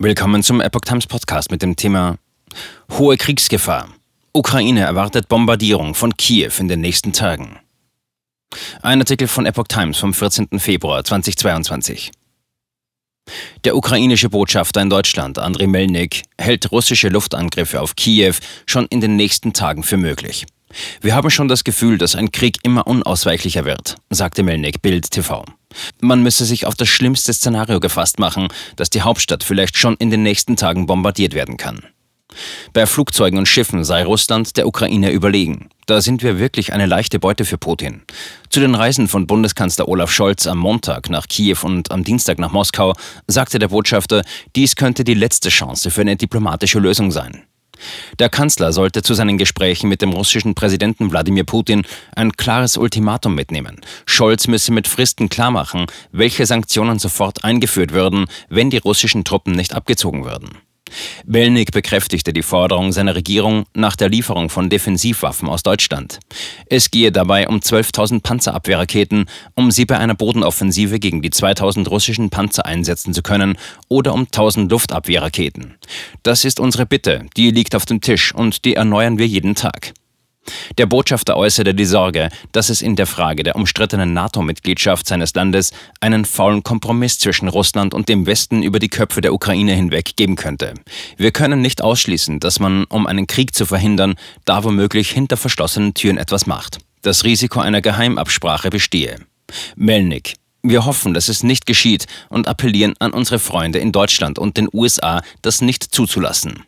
Willkommen zum Epoch Times Podcast mit dem Thema Hohe Kriegsgefahr. Ukraine erwartet Bombardierung von Kiew in den nächsten Tagen. Ein Artikel von Epoch Times vom 14. Februar 2022. Der ukrainische Botschafter in Deutschland, Andriy Melnik, hält russische Luftangriffe auf Kiew schon in den nächsten Tagen für möglich. Wir haben schon das Gefühl, dass ein Krieg immer unausweichlicher wird, sagte Melnik Bild TV. Man müsse sich auf das schlimmste Szenario gefasst machen, dass die Hauptstadt vielleicht schon in den nächsten Tagen bombardiert werden kann. Bei Flugzeugen und Schiffen sei Russland der Ukraine überlegen. Da sind wir wirklich eine leichte Beute für Putin. Zu den Reisen von Bundeskanzler Olaf Scholz am Montag nach Kiew und am Dienstag nach Moskau sagte der Botschafter, dies könnte die letzte Chance für eine diplomatische Lösung sein. Der Kanzler sollte zu seinen Gesprächen mit dem russischen Präsidenten Wladimir Putin ein klares Ultimatum mitnehmen. Scholz müsse mit Fristen klarmachen, welche Sanktionen sofort eingeführt würden, wenn die russischen Truppen nicht abgezogen würden. Melnik bekräftigte die Forderung seiner Regierung nach der Lieferung von Defensivwaffen aus Deutschland. Es gehe dabei um 12.000 Panzerabwehrraketen, um sie bei einer Bodenoffensive gegen die 2.000 russischen Panzer einsetzen zu können, oder um 1.000 Luftabwehrraketen. Das ist unsere Bitte, die liegt auf dem Tisch und die erneuern wir jeden Tag. Der Botschafter äußerte die Sorge, dass es in der Frage der umstrittenen NATO-Mitgliedschaft seines Landes einen faulen Kompromiss zwischen Russland und dem Westen über die Köpfe der Ukraine hinweg geben könnte. Wir können nicht ausschließen, dass man, um einen Krieg zu verhindern, da womöglich hinter verschlossenen Türen etwas macht. Das Risiko einer Geheimabsprache bestehe. Melnik. Wir hoffen, dass es nicht geschieht und appellieren an unsere Freunde in Deutschland und den USA, das nicht zuzulassen.